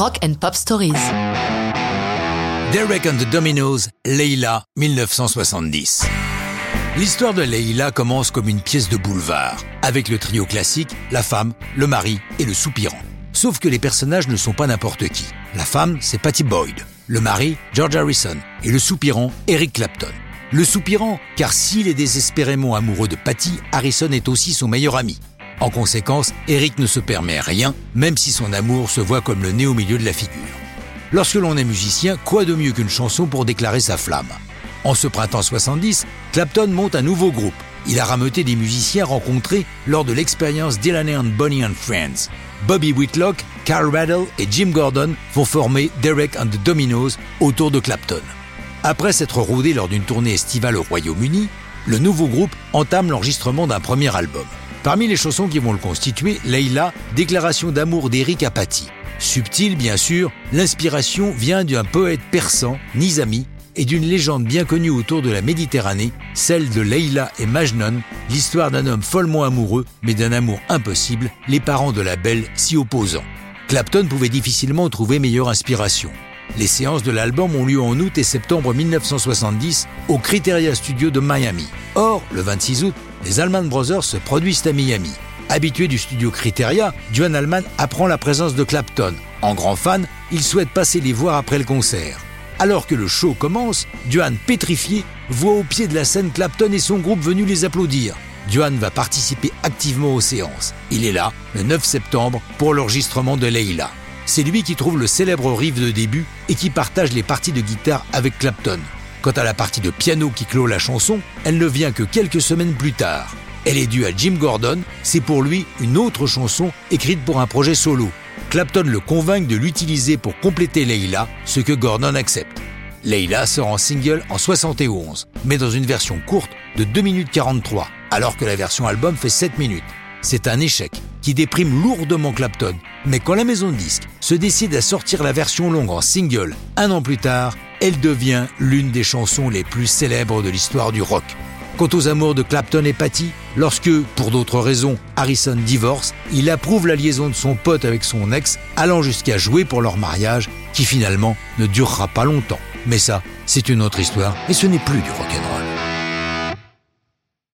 Rock and Pop Stories. Derek and the Dominoes, Leila, 1970. L'histoire de Leila commence comme une pièce de boulevard, avec le trio classique, la femme, le mari et le soupirant. Sauf que les personnages ne sont pas n'importe qui. La femme, c'est Patty Boyd. Le mari, George Harrison. Et le soupirant, Eric Clapton. Le soupirant, car s'il est désespérément amoureux de Patty, Harrison est aussi son meilleur ami. En conséquence, Eric ne se permet rien, même si son amour se voit comme le nez au milieu de la figure. Lorsque l'on est musicien, quoi de mieux qu'une chanson pour déclarer sa flamme? En ce printemps 70, Clapton monte un nouveau groupe. Il a rameuté des musiciens rencontrés lors de l'expérience Delaney and Bonnie and Friends. Bobby Whitlock, Carl Rattle et Jim Gordon vont former Derek and the Dominoes autour de Clapton. Après s'être rodé lors d'une tournée estivale au Royaume-Uni, le nouveau groupe entame l'enregistrement d'un premier album. Parmi les chansons qui vont le constituer, Leila, déclaration d'amour d'Eric à Patty. Subtil, bien sûr, l'inspiration vient d'un poète persan, Nizami, et d'une légende bien connue autour de la Méditerranée, celle de Leila et Majnun, l'histoire d'un homme follement amoureux, mais d'un amour impossible, les parents de la belle s'y opposant. Clapton pouvait difficilement trouver meilleure inspiration. Les séances de l'album ont lieu en août et septembre 1970 au Criteria Studio de Miami. Or, le 26 août, les Allman Brothers se produisent à Miami. Habitué du studio Criteria, Joan Allman apprend la présence de Clapton. En grand fan, il souhaite passer les voir après le concert. Alors que le show commence, Duane, pétrifié, voit au pied de la scène Clapton et son groupe venus les applaudir. Duane va participer activement aux séances. Il est là, le 9 septembre, pour l'enregistrement de Leila. C'est lui qui trouve le célèbre riff de début et qui partage les parties de guitare avec Clapton. Quant à la partie de piano qui clôt la chanson, elle ne vient que quelques semaines plus tard. Elle est due à Jim Gordon, c'est pour lui une autre chanson écrite pour un projet solo. Clapton le convainc de l'utiliser pour compléter Leila, ce que Gordon accepte. Leila sort en single en 71, mais dans une version courte de 2 minutes 43, alors que la version album fait 7 minutes. C'est un échec qui déprime lourdement Clapton, mais quand la maison de disques se décide à sortir la version longue en single un an plus tard, elle devient l'une des chansons les plus célèbres de l'histoire du rock. Quant aux amours de Clapton et Patty, lorsque, pour d'autres raisons, Harrison divorce, il approuve la liaison de son pote avec son ex, allant jusqu'à jouer pour leur mariage, qui finalement ne durera pas longtemps. Mais ça, c'est une autre histoire, et ce n'est plus du rock'n'roll.